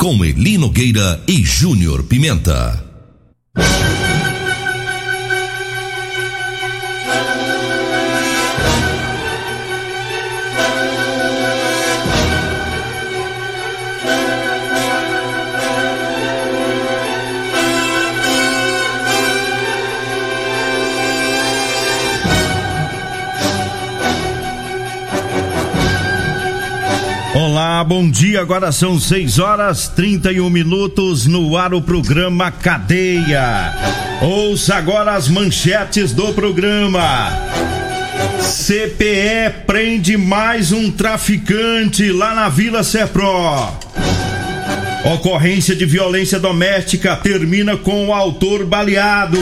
Com Elino Gueira e Júnior Pimenta. Olá, bom dia. Agora são 6 horas 31 minutos no ar o programa Cadeia. Ouça agora as manchetes do programa. CPE prende mais um traficante lá na Vila Sepro. Ocorrência de violência doméstica termina com o autor baleado.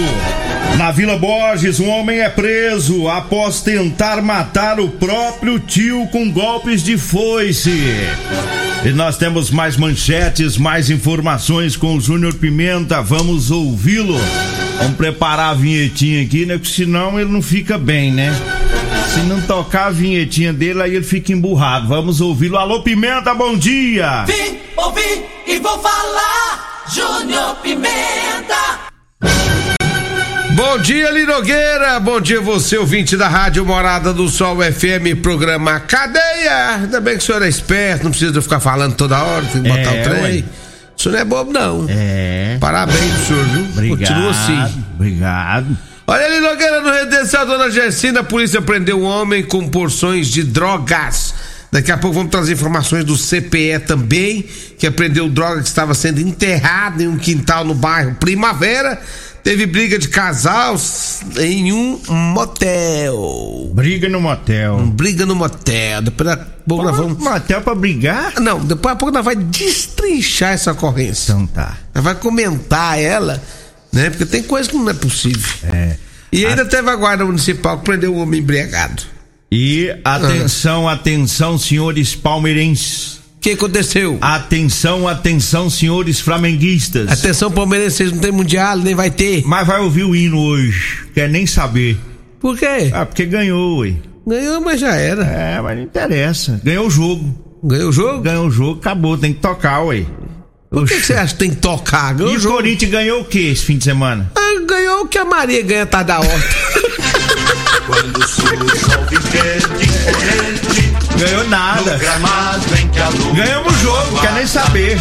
Na Vila Borges, um homem é preso após tentar matar o próprio tio com golpes de foice. E nós temos mais manchetes, mais informações com o Júnior Pimenta. Vamos ouvi-lo. Vamos preparar a vinhetinha aqui, né? Porque senão ele não fica bem, né? Se não tocar a vinhetinha dele, aí ele fica emburrado. Vamos ouvi-lo. Alô, Pimenta, bom dia! Vim, ouvi e vou falar, Júnior Pimenta! Bom dia, Linogueira. Bom dia, você, ouvinte da Rádio Morada do Sol FM, programa Cadeia. Ainda bem que o senhor é esperto, não precisa ficar falando toda hora, tem que botar É, o trem. ué. O senhor não é bobo, não. É. Parabéns pro senhor, viu? Obrigado. Continua assim. Obrigado. Olha, Linogueira, no Redenção Dona Gersina, a polícia prendeu um homem com porções de drogas. Daqui a pouco vamos trazer informações do CPE também, que apreendeu droga que estava sendo enterrada em um quintal no bairro Primavera. Teve briga de casal em um motel. Briga no motel. Briga no motel. Depois a pouco nós vamos. Motel pra brigar? Não, depois a pouco nós vamos destrinchar essa ocorrência. Então tá. Nós vamos comentar ela, né? Porque tem coisa que não é possível. É. E ainda teve a guarda municipal que prendeu um homem embriagado. E atenção, atenção, senhores palmeirenses. O que aconteceu? Atenção, atenção, senhores flamenguistas. Atenção, palmeirenses, não tem mundial, nem vai ter. Mas vai ouvir o hino hoje. Quer nem saber. Por quê? Ah, porque ganhou, ué. Ganhou, mas já era. É, mas não interessa. Ganhou o jogo. Ganhou o jogo? Ganhou o jogo, acabou. Tem que tocar, ué. Por que, que você acha que tem que tocar? Ganhou E o o jogo. Corinthians ganhou o que esse fim de semana? Ah, ganhou o que a Maria ganha, tá da horta. Quando surge o diferente Ganhou nada. Ganhamos o jogo, quer nem saber.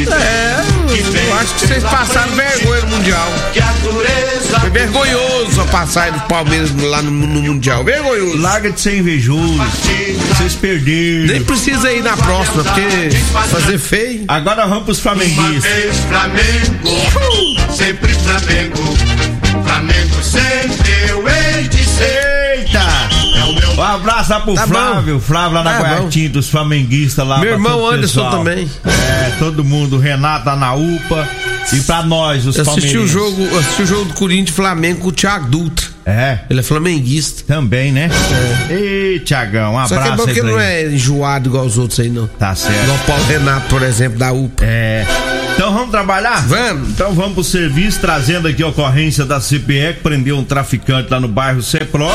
É, eu acho que vocês passaram vergonha no Mundial. Foi vergonhoso a passagem do Palmeiras lá no, no Mundial. Vergonhoso. Larga de ser invejoso. Vocês perderam. Nem precisa ir na próxima, porque fazer feio. Agora vamos pros flamenguistas. Flamengo, sempre Flamengo. Flamengo sempre eu hei de ser. Um abraço lá pro Tá Flávio, Flávio lá na Tá dos flamenguistas lá. Meu irmão Anderson pessoal. também. É, todo mundo, o Renato lá na UPA. E pra nós, os Eu assisti o jogo, assisti o jogo do Corinthians Flamengo com o Thiago Dutra. É, Ele é flamenguista. também, né? Ei, Tiagão, um Só que é abraço bom que pra não ele. é enjoado igual os outros aí, não. Tá certo. Igual o Paulo Renato, por exemplo, da UPA. É. Então vamos trabalhar? Vamos. Então vamos pro serviço, trazendo aqui a ocorrência da CPE que prendeu um traficante lá no bairro Cepro.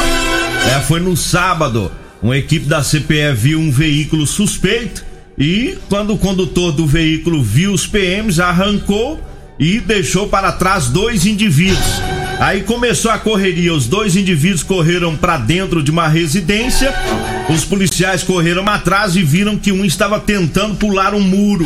É, foi no sábado. Uma equipe da CPE viu um veículo suspeito e, quando o condutor do veículo viu os PMs, arrancou e deixou para trás dois indivíduos. Aí começou a correria. Os dois indivíduos correram para dentro de uma residência. Os policiais correram atrás e viram que um estava tentando pular um muro.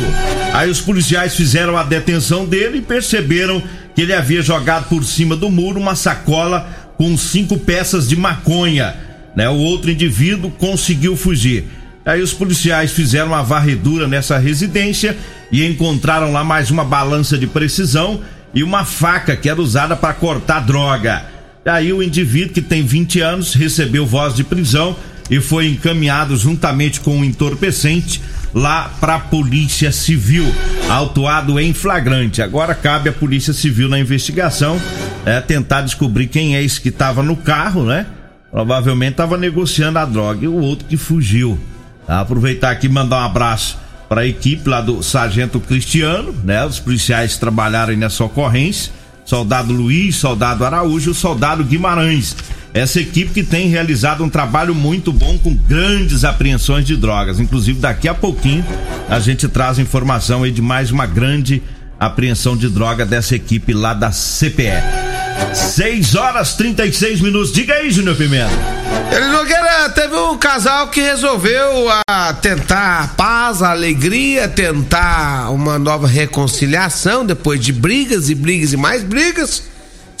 Aí os policiais fizeram a detenção dele e perceberam que ele havia jogado por cima do muro uma sacola com cinco peças de maconha. Né? O outro indivíduo conseguiu fugir. Aí os policiais fizeram uma varredura nessa residência e encontraram lá mais uma balança de precisão e uma faca que era usada para cortar droga. Aí o indivíduo que tem 20 anos recebeu voz de prisão e foi encaminhado juntamente com o entorpecente lá para a Polícia Civil, autuado em flagrante. Agora cabe à Polícia Civil na investigação é, tentar descobrir quem é esse que estava no carro, né? Provavelmente estava negociando a droga e o outro que fugiu. Tá? Aproveitar aqui e mandar um abraço para a equipe lá do Sargento Cristiano, né? Os policiais trabalharam nessa ocorrência. Soldado Luiz, Soldado Araújo, Soldado Guimarães. Essa equipe que tem realizado um trabalho muito bom com grandes apreensões de drogas. Inclusive, daqui a pouquinho a gente traz informação aí de mais uma grande apreensão de droga dessa equipe lá da CPE. 6 horas 36 minutos. Diga aí, Júnior Pimenta. Ele Nogueira teve um casal que resolveu a tentar a paz, a alegria, tentar uma nova reconciliação depois de brigas e brigas e mais brigas.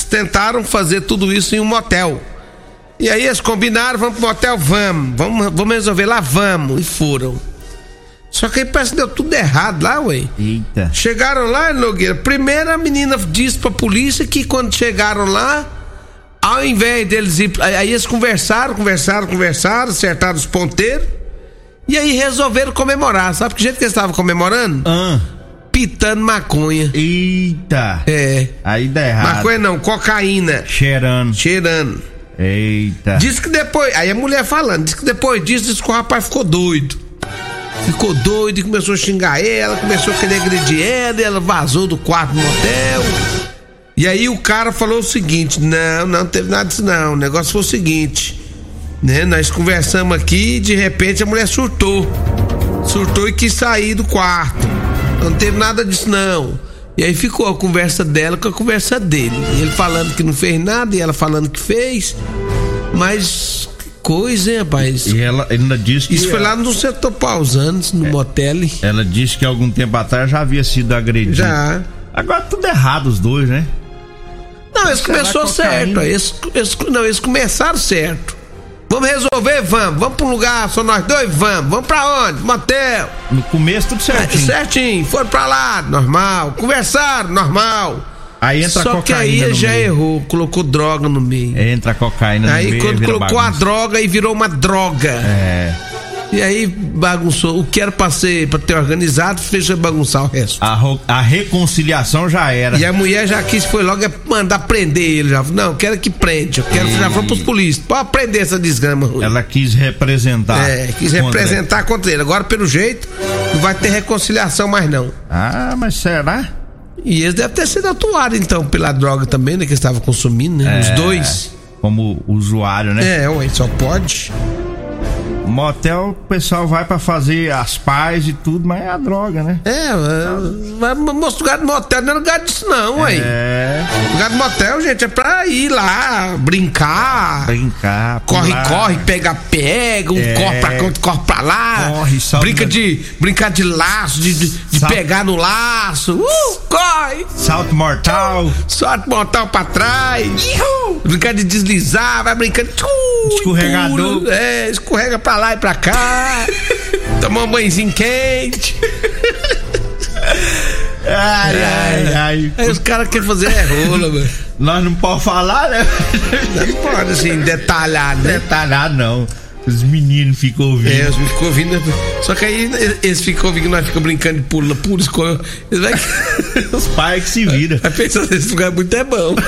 Tentaram fazer tudo isso em um motel. E aí eles combinaram, vamos pro motel, vamos, vamos, vamos resolver lá, vamos. E foram. Só que aí parece que deu tudo errado lá, ué. Eita. Chegaram lá, Nogueira. Primeiro a menina disse pra polícia que quando chegaram lá, ao invés deles ir. Aí eles conversaram, conversaram, conversaram, acertaram os ponteiros. E aí resolveram comemorar. Sabe que jeito que eles estavam comemorando? Ah. Pitando maconha. Eita. É. Aí dá errado. Maconha não, cocaína. Cheirando. Cheirando. Eita. Diz que depois. Aí a mulher falando, diz que depois disso, diz que o rapaz ficou doido. Ficou doido e começou a xingar ela, começou a querer agredir ela, e ela vazou do quarto do motel. E aí o cara falou o seguinte: não, não teve nada disso, não. O negócio foi o seguinte. Né? Nós conversamos aqui e de repente a mulher surtou. Surtou e quis sair do quarto. Não teve nada disso, não. E aí ficou a conversa dela com a conversa dele. Ele falando que não fez nada e ela falando que fez. Mas coisa, hein, rapaz? E ela ainda disse que. Isso foi lá no setor Pausanes, no motel. Ela disse que algum tempo atrás já havia sido agredido. Já. Agora tudo errado os dois, né? Não, eles começou certo. Eles, eles- não, eles começaram certo. Vamos resolver, vamos. Vamos pra um lugar, só nós dois, vamos. Vamos pra onde? Motel. No começo tudo certinho. Certinho. Foram pra lá, normal. Conversaram, normal. Aí entra Só a que aí no já meio. errou, colocou droga no meio. Entra a cocaína no aí meio. quando vira colocou a bagunça. droga, aí virou uma droga. É. E aí bagunçou. O que era pra ser, pra ter organizado, fez bagunçar o resto. A, a reconciliação já era. E a mulher já quis, foi logo é mandar prender ele. Já. Não, quero que prende. Eu quero E- já falou pros polícias. Pode prender essa desgrama ruim. Ela quis representar. É, quis contra- representar contra ele. Agora, pelo jeito, não vai ter reconciliação mais não. Ah, mas será? E eles devem ter sido atuados, então, pela droga também, né? Que eles estavam consumindo, né? Os É, dois. Como usuário, né? É, ué, só pode. Motel, o pessoal vai pra fazer as paz e tudo, mas é a droga, né? É, é, mas moço, lugar de motel não é lugar disso, não, ué. É. Lugar de motel, gente, é pra ir lá, brincar. Brincar. Corre, corre, pega, pega, um É. corre pra cá, outro corre pra lá. Corre, salta Brinca na- de, brincar de laço, de, de, de pegar no laço. Uh, corre! Salto mortal. Sorte mortal pra trás. Brincar de deslizar, vai brincando. Tchum, Escorregador. É, escorrega pra lá e pra cá. Tomar um banhozinho quente. Ai, ai, ai. Aí os caras querem fazer é rola, mano. Nós não podemos falar, né? Não pode assim, detalhar, né? Detalhado, não. Os meninos ficam ouvindo. É, eles ficam ouvindo. Só que aí eles ficam ouvindo, nós ficamos brincando de pula, pula. Eles vai, Os pais que se viram. vai pensar esse lugar muito é bom.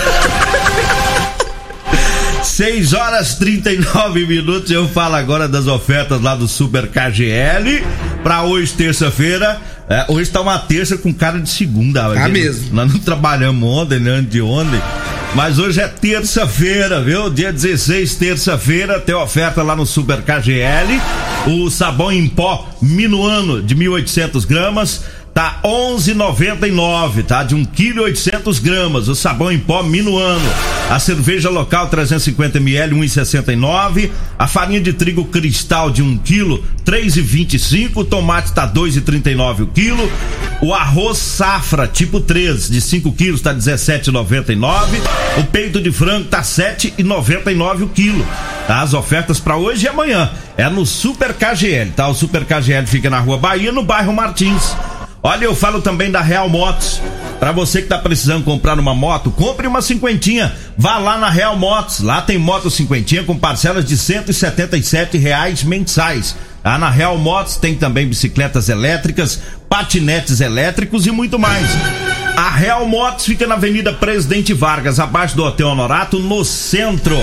6 horas 39 minutos. Eu falo agora das ofertas lá do Super KGL. Pra hoje, terça-feira. É, hoje tá uma terça com cara de segunda. Tá mesmo. Nós não trabalhamos ontem, nem antes de ontem. Mas hoje é terça-feira, viu? Dia 16, terça-feira, tem oferta lá no Super KGL. O sabão em pó Minuano de 1.800 gramas. Tá 11,99, tá? De 1 kg 800 gramas. O sabão em pó Minuano. A cerveja local 350 ml 1,69. A farinha de trigo cristal de 1 kg 3,25. O tomate tá 2,39 o quilo. O arroz safra tipo 3 de 5 quilos tá 17,99. O peito de frango tá 7,99 o quilo. Tá? As ofertas para hoje e amanhã é no Super KGL, tá? O Super KGL fica na Rua Bahia, no bairro Martins. Olha, eu falo também da Real Motos. Para você que tá precisando comprar uma moto, compre uma cinquentinha. Vá lá na Real Motos. Lá tem moto cinquentinha com parcelas de 177 reais mensais. Ah, na Real Motos tem também bicicletas elétricas, patinetes elétricos e muito mais. A Real Motos fica na Avenida Presidente Vargas, abaixo do Hotel Honorato, no centro.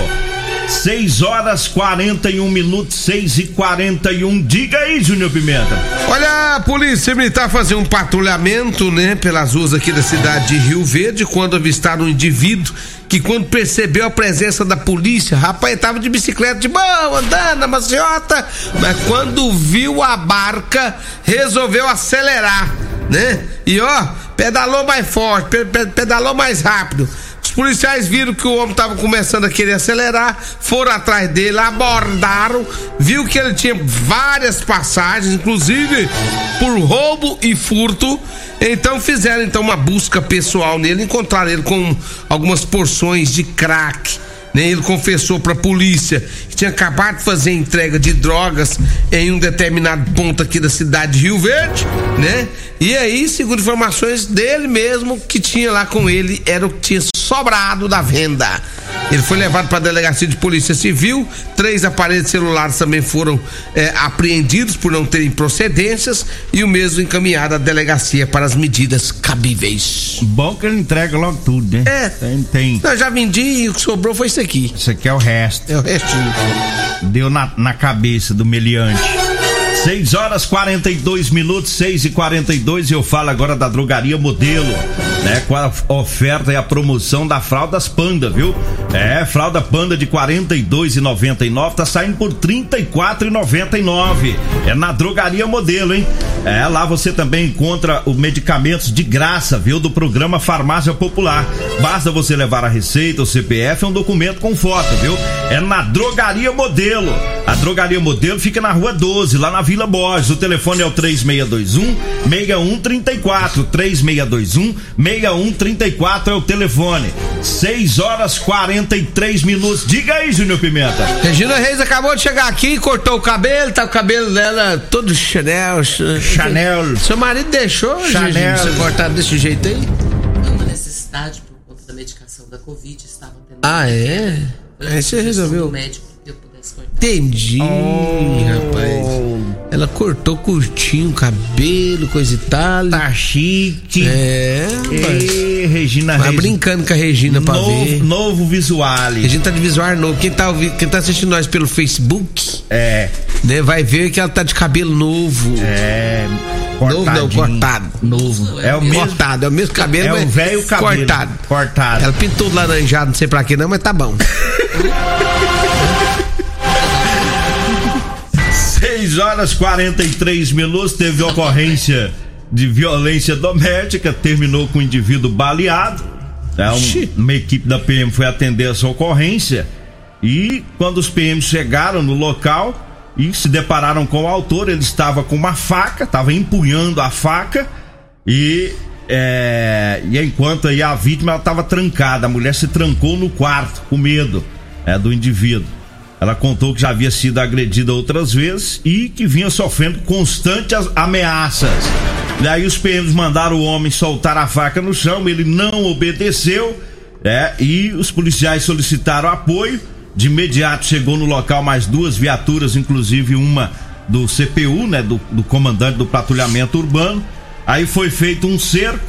6 horas 41 minutos, 6 e 41. Diga aí, Júnior Pimenta. Olha, a polícia militar fazia um patrulhamento, né, pelas ruas aqui da cidade de Rio Verde, quando avistaram um indivíduo que quando percebeu a presença da polícia, rapaz, tava de bicicleta de boa, andando maciota, mas quando viu a barca, resolveu acelerar, né? E ó, pedalou mais forte, pe- pe- pedalou mais rápido. Policiais viram que o homem estava começando a querer acelerar, foram atrás dele, abordaram, viu que ele tinha várias passagens, inclusive por roubo e furto. Então fizeram então uma busca pessoal nele, encontraram ele com algumas porções de crack. Né? Ele confessou para a polícia que tinha acabado de fazer entrega de drogas em um determinado ponto aqui da cidade de Rio Verde, né? E aí, segundo informações dele mesmo, que tinha lá com ele era o que tinha sobrado da venda. Ele foi levado para a delegacia de polícia civil. Três aparelhos celulares também foram eh, apreendidos por não terem procedências e o mesmo encaminhado à delegacia para as medidas cabíveis. Bom que ele entrega logo tudo, né? É. Tem, tem. Eu já vendi e o que sobrou foi isso aqui. Isso aqui é o resto. É o restinho. Deu na, na cabeça do meliante. 6 horas 42 minutos, 6 e 42 e eu falo agora da drogaria modelo, né? Com a oferta e a promoção da fraldas panda, viu? É, fralda panda de 42,99 tá saindo por 34,99. É na drogaria modelo, hein? É, lá você também encontra os medicamentos de graça, viu? Do programa Farmácia Popular. Basta você levar a receita, o CPF, é um documento com foto, viu? É na drogaria modelo. A drogaria modelo fica na rua 12, lá na Vila Borges. O telefone é o 3621 6134. 3621 6134 é o telefone. 6 horas 43 minutos. Diga aí, Júnior Pimenta. Regina Reis acabou de chegar aqui, cortou o cabelo, tá o cabelo dela todo Chanel. Chanel. Seu marido deixou, Chanel. Chanel. você cortar desse jeito aí? É uma necessidade por conta da medicação da Covid, estavam tendo. Ah, é? Aí você resolveu. O médico Entendi, Oh. rapaz. Ela cortou curtinho o cabelo, coisa e tal. Tá chique. É, rapaz. Ei, Regina Vai Reis. brincando com a Regina pra novo, ver. novo visuale. Regina tá de visual novo. Quem tá, quem tá assistindo nós pelo Facebook, É, né, vai ver que ela tá de cabelo novo. é. novo não, cortadinho. cortado. Novo. É o mesmo. Cortado, é o mesmo cabelo, É o velho cabelo. Cortado. Cortado. Ela pintou laranjado, não sei pra quê não, mas tá bom. 6 horas 43 minutos, teve ocorrência de violência doméstica, terminou com o indivíduo baleado. É, um- uma equipe da PM foi atender essa ocorrência e quando os PMs chegaram no local e se depararam com o autor, ele estava com uma faca, estava empunhando a faca e, é, e enquanto aí a vítima estava trancada, a mulher se trancou no quarto com medo é, do indivíduo. Ela contou que já havia sido agredida outras vezes e que vinha sofrendo constantes ameaças. Daí os PMs mandaram o homem soltar a faca no chão, ele não obedeceu, é, e os policiais solicitaram apoio. De imediato chegou no local mais duas viaturas, inclusive uma do CPU, né, do, do comandante do patrulhamento urbano. Aí foi feito um cerco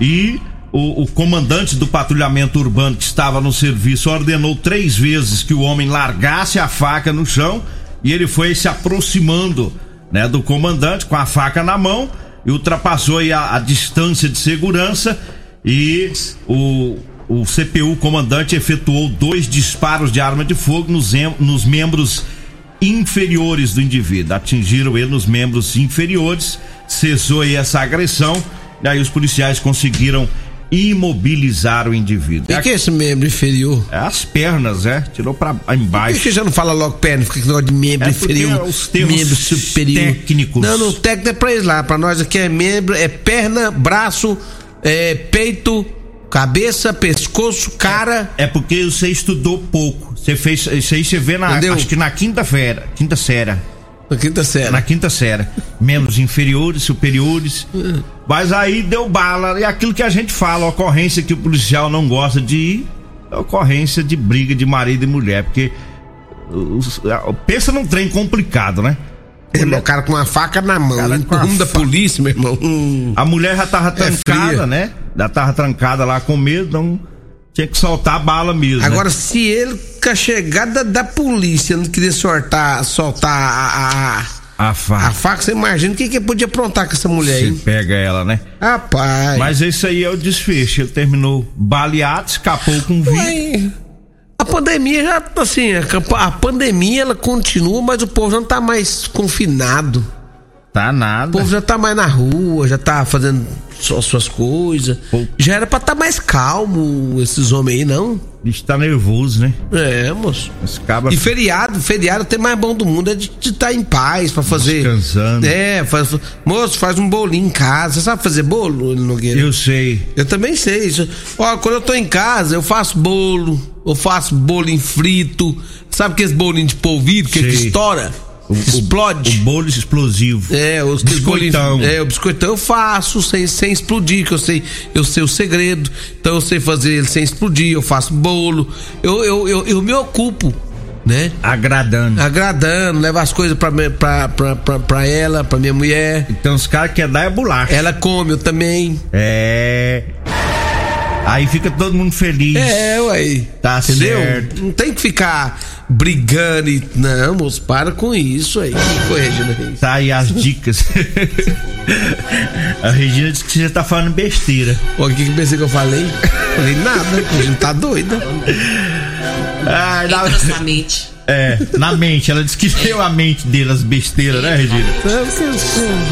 e o, o comandante do patrulhamento urbano que estava no serviço ordenou três vezes que o homem largasse a faca no chão e ele foi se aproximando né, do comandante com a faca na mão e ultrapassou a, a distância de segurança e o, o CPU comandante efetuou dois disparos de arma de fogo nos, em- nos membros inferiores do indivíduo. Atingiram ele nos membros inferiores, cessou essa agressão, e aí os policiais conseguiram imobilizar o indivíduo. E que é esse membro inferior? É as pernas, é? Tirou pra Por que embaixo. que já não fala logo perna, fica com de membro É inferior, os termos membro superior. técnicos. Não, não, técnico é pra eles lá, pra nós aqui é membro, é perna, braço, é peito, cabeça, pescoço, cara. É porque você estudou pouco. Você fez. Isso aí você vê na. Entendeu? Acho que na quinta-feira. Quinta série. Na quinta série. Na quinta série. Membros inferiores, superiores. Mas aí deu bala. E aquilo que a gente fala, a ocorrência que o policial não gosta de ir, é ocorrência de briga de marido e mulher. Porque. os- pensa num trem complicado, né? É, meu cara com uma faca na mão, Cara com a rumo da polícia, meu irmão. Hum. A mulher já tava É trancada, fria. né? Já tava trancada lá com medo, então tinha que soltar a bala mesmo. né? Agora, se ele, com a chegada da polícia, não queria soltar, soltar a, a, a a faca. faca, você imagina o que, que podia aprontar com essa mulher, Você hein? pega ela, né? Rapaz. Mas esse aí é o desfecho. Ele terminou baleado, escapou com vida. A pandemia já, assim, a, a pandemia ela continua, mas o povo já não tá mais confinado. Tá O nada. povo já tá mais na rua, já tá fazendo só suas coisas. Pô. Já era pra tá mais calmo esses homens aí, não? O bicho tá nervoso, né? É, moço. Esse E feriado, feriado até mais bom do mundo é de estar em paz pra fazer. Descansando. É, faz, moço, faz um bolinho em casa. Você sabe fazer bolo, Nogueira? Eu sei. Eu também sei isso. Ó, quando eu tô em casa, eu faço bolo, eu faço bolinho frito. Sabe aqueles bolinhos de polvilho que, que estoura? O, Explode. O bolo explosivo. É, os Biscoitão. É, o biscoitão eu faço sem, sem explodir, que eu sei, eu sei o segredo. Então eu sei fazer ele sem explodir, eu faço bolo. Eu, eu, eu, eu me ocupo, né? Agradando. Agradando, levo as coisas pra, pra, pra, pra, pra ela, pra minha mulher. Então os caras querem dar é bolacha. Ela come, eu também. É. Aí fica todo mundo feliz. É, ué. Tá Entendeu? certo. Não tem que ficar brigando e. Não, moço, para com isso aí. Foi, Regina Reis. Tá aí as dicas. a Regina disse que você tá falando besteira. Ó, O que que eu pensei que eu falei? Falei nada, a gente tá doida. Ai, Entra na, mente. é, na mente. Ela disse que deu a mente dele as besteiras, né, Regina?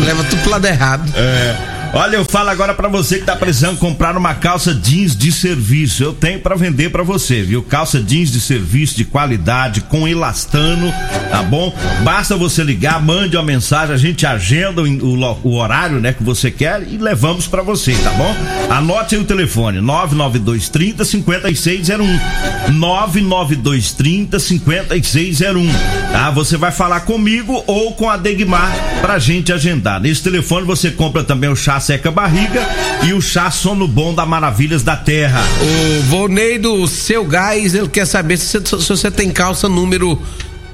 Leva tudo pro lado errado. É. Olha, eu falo agora pra você que tá precisando comprar uma calça jeans de serviço. Eu tenho pra vender pra você, viu? Calça jeans de serviço de qualidade com elastano, tá bom? Basta você ligar, mande uma mensagem, a gente agenda o, o o horário, né, que você quer e levamos pra você, tá bom? Anote aí o telefone: 99230 5601. 99230 5601. Tá? Você vai falar comigo ou com a Degmar pra gente agendar. Nesse telefone você compra também o chá seca barriga e o chá sono bom da Maravilhas da Terra. O Volney do Seu Gás, ele quer saber se você, se você tem calça número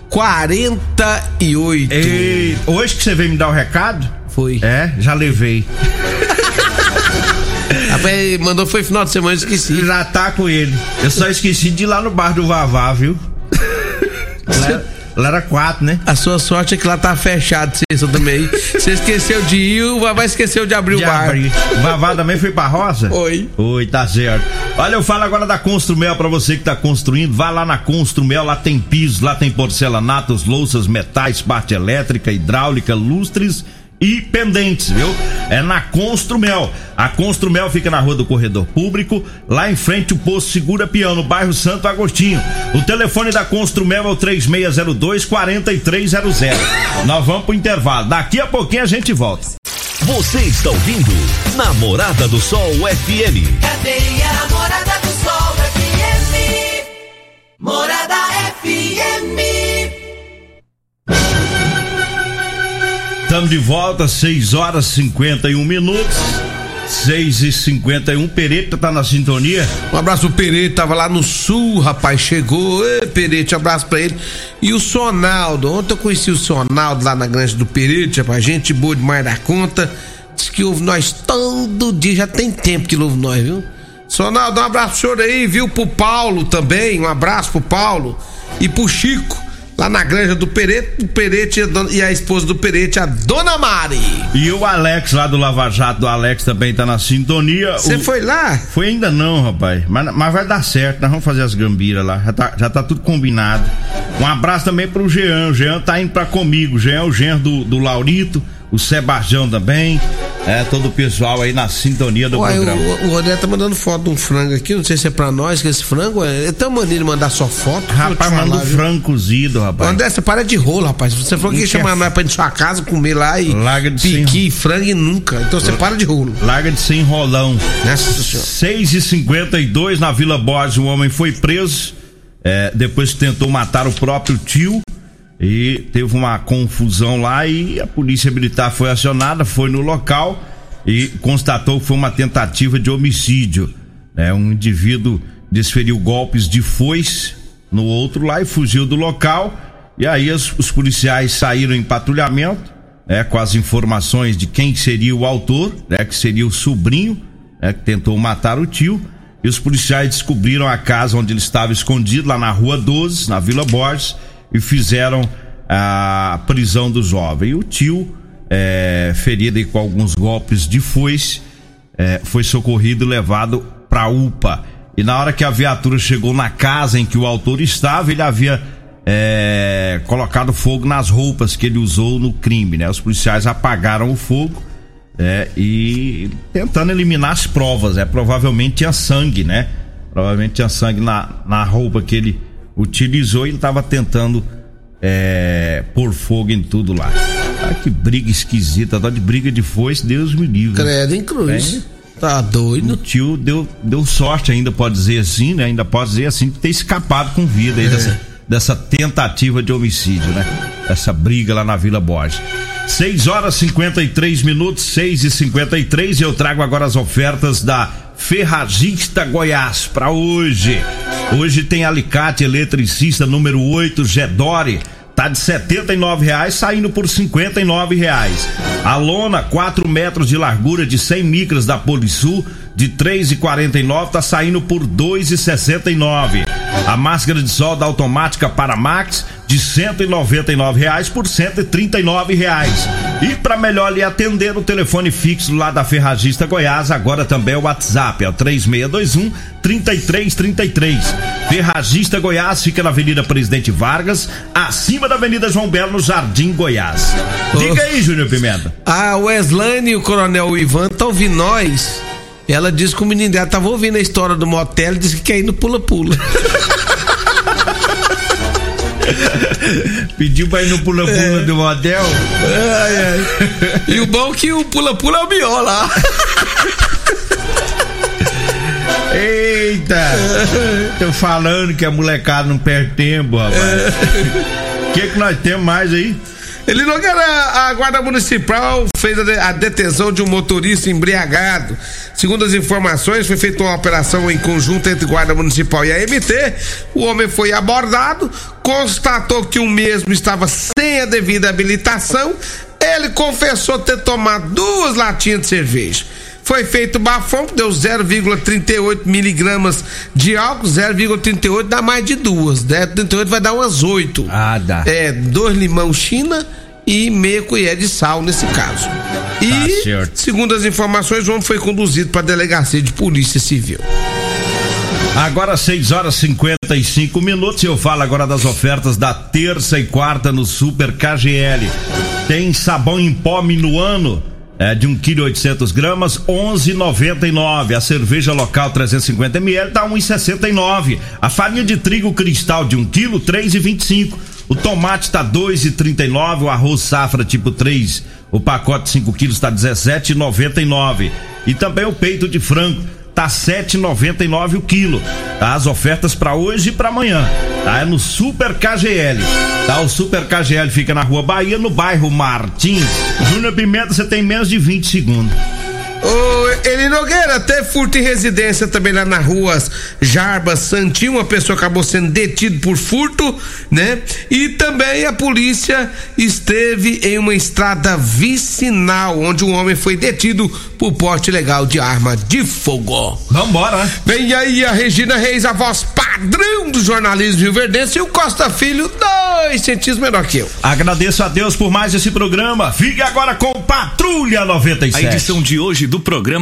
48. E hoje que você veio me dar o recado? Foi. É, já levei. Rapaz, mandou foi final de semana, esqueci. Já tá com ele. Eu só esqueci de ir lá no bar do Vavá, viu? Era, lá era quatro, né? A sua sorte é que lá tá fechado, sexta também. Você esqueceu de ir, o Vavá esqueceu de abrir De o bar. abrir. Vavá também foi pra roça? Foi. Oi, tá certo. Olha, eu falo agora da Construmel pra você que tá construindo. Vá lá na Construmel, lá tem piso, lá tem porcelanatos, louças, metais, parte elétrica, hidráulica, lustres e pendentes, viu? É na Construmel. A Construmel fica na Rua do Corredor Público, lá em frente o posto Segura Peão, no bairro Santo Agostinho. O telefone da Construmel é o 3602 4300. Nós vamos pro intervalo. Daqui a pouquinho a gente volta. Você está ouvindo Namorada do Sol FM. Cadê a namorada do Sol FM? Morada Estamos de volta, 6 horas e 51 minutos. 6 e 51 Pereta tá na sintonia. Um abraço pro Perete, tava lá no sul, rapaz, chegou. Ê, Perete, abraço pra ele. E o Sonaldo, ontem eu conheci o Sonaldo lá na grande do Perete, rapaz, gente boa demais da conta. Diz que ouve nós todo dia, já tem tempo que ouve nós, viu? Sonaldo, um abraço pro senhor aí, viu? Pro Paulo também, um abraço pro Paulo. E pro Chico, lá na granja do Perete, o Perete e a, esposa do Perete, a Dona Mari. E o Alex lá do Lava Jato, do Alex também tá na sintonia. Você O- foi lá? Foi ainda não, rapaz. Mas, mas vai dar certo, nós vamos fazer as gambiras lá. Já tá, já tá tudo combinado. Um abraço também pro Jean. O Jean tá indo pra comigo. O Jean é o genro do, do Laurito, o Sebastião também. É, todo o pessoal aí na sintonia do Uai, o, programa. o Rodé tá mandando foto de um frango aqui, não sei se é pra nós, que esse frango é, é tão maneiro de mandar só foto. Rapaz, manda um frango cozido, rapaz. André, você para de rolo, rapaz. Você falou que ia chamar nós pra ir na sua casa comer lá e Larga de piqui, frango e nunca. Então você para de rolo. Larga de ser enrolão. Nossa senhora. 6 e 52 na Vila Borges, um homem foi preso é, depois que tentou matar o próprio tio. E teve uma confusão lá e a polícia militar foi acionada, foi no local e constatou que foi uma tentativa de homicídio. É, um indivíduo desferiu golpes de foice no outro lá e fugiu do local. E aí os, os policiais saíram em patrulhamento, né, com as informações de quem seria o autor, né, que seria o sobrinho, né, que tentou matar o tio. E os policiais descobriram a casa onde ele estava escondido, lá na rua 12, na Vila Borges, e fizeram a prisão do jovem. E o tio, é, ferido aí com alguns golpes de foice, é, foi socorrido e levado para UPA. E na hora que a viatura chegou na casa em que o autor estava, ele havia é, colocado fogo nas roupas que ele usou no crime, né? Os policiais apagaram o fogo é, e tentando eliminar as provas, é provavelmente tinha sangue, né? Provavelmente tinha sangue na, na roupa que ele utilizou e ele estava tentando é, pôr fogo em tudo lá. Ah, que briga esquisita, tá de briga de foice, Deus me livre. Credo em cruz. É. Tá O doido? tio deu, deu sorte ainda, pode dizer assim, né? Ainda pode dizer assim, de ter escapado com vida aí dessa, dessa tentativa de homicídio, né? Essa briga lá na Vila Borges. 6 horas 53 minutos, 6 e 53 e eu trago agora as ofertas da Ferragista Goiás para hoje. Hoje tem alicate eletricista número 8 Gedore. Tá de R$ reais saindo por R$ reais. A lona 4 metros de largura de 100 micras da Polisul de 3,49 tá saindo por 2,69. A máscara de solda automática Paramax de 199 reais por 139 reais. E para melhor lhe atender o telefone fixo lá da Ferragista Goiás, agora também é o WhatsApp, é o 3621 3333. Ferragista Goiás fica na Avenida Presidente Vargas, acima da Avenida João Belo, no Jardim Goiás. Diga aí, Júnior Pimenta. A Weslane e o Coronel Ivan estão ouvindo nós. Ela disse que o menino dela tava ouvindo a história do motel e disse que quer ir no pula-pula. Pediu pra ir no pula-pula do motel. Ai, ai. E o bom é que o pula-pula é o melhor lá. Eita! Tô falando que a molecada não perde tempo, rapaz. O que, que nós temos mais aí? Ele não era a guarda municipal fez a, de- a detenção de um motorista embriagado. Segundo as informações, foi feita uma operação em conjunto entre guarda municipal e a MT. O homem foi abordado, constatou que o mesmo estava sem a devida habilitação. Ele confessou ter tomado duas latinhas de cerveja. Foi feito bafão, deu 0,38 miligramas de álcool, 0,38 dá mais de duas, né? 38 vai dar umas oito. Ah, dá. É, dois limão China e meia colher de sal nesse caso. E, certo. segundo as informações, o homem foi conduzido para a delegacia de polícia civil. Agora 6 horas 55 minutos e eu falo agora das ofertas da terça e quarta no Super KGL. Tem sabão em pó minuano é, de 1 kg 800 gramas, 11,99. A cerveja local 350 ml tá 1,69. A farinha de trigo cristal de 1 kg 3,25. O tomate tá 2,39. O arroz safra tipo 3, o pacote 5 quilos tá 17,99. E também o peito de frango tá 7,99 o quilo. Tá? As ofertas para hoje e para amanhã. Tá? É no Super KGL. Tá? O Super KGL fica na Rua Bahia, no bairro Martins. Júnior Pimenta, você tem menos de 20 segundos. Ô, Eli Nogueira, teve furto em residência também lá na rua Jarbas Santinho, uma pessoa acabou sendo detida por furto, né? E também a polícia esteve em uma estrada vicinal, onde um homem foi detido por porte ilegal de arma de fogo. Vambora, né? Vem aí a Regina Reis, a voz padrão do jornalismo rio-verdense, e o Costa Filho, dois centímetros menor que eu. Agradeço a Deus por mais esse programa. Fique agora com Patrulha A 97. edição de hoje do programa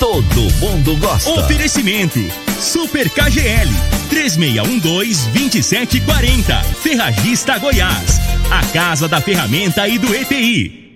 Todo mundo gosta. Oferecimento Super KGL 3612-2740 Ferragista Goiás, a casa da ferramenta e do EPI.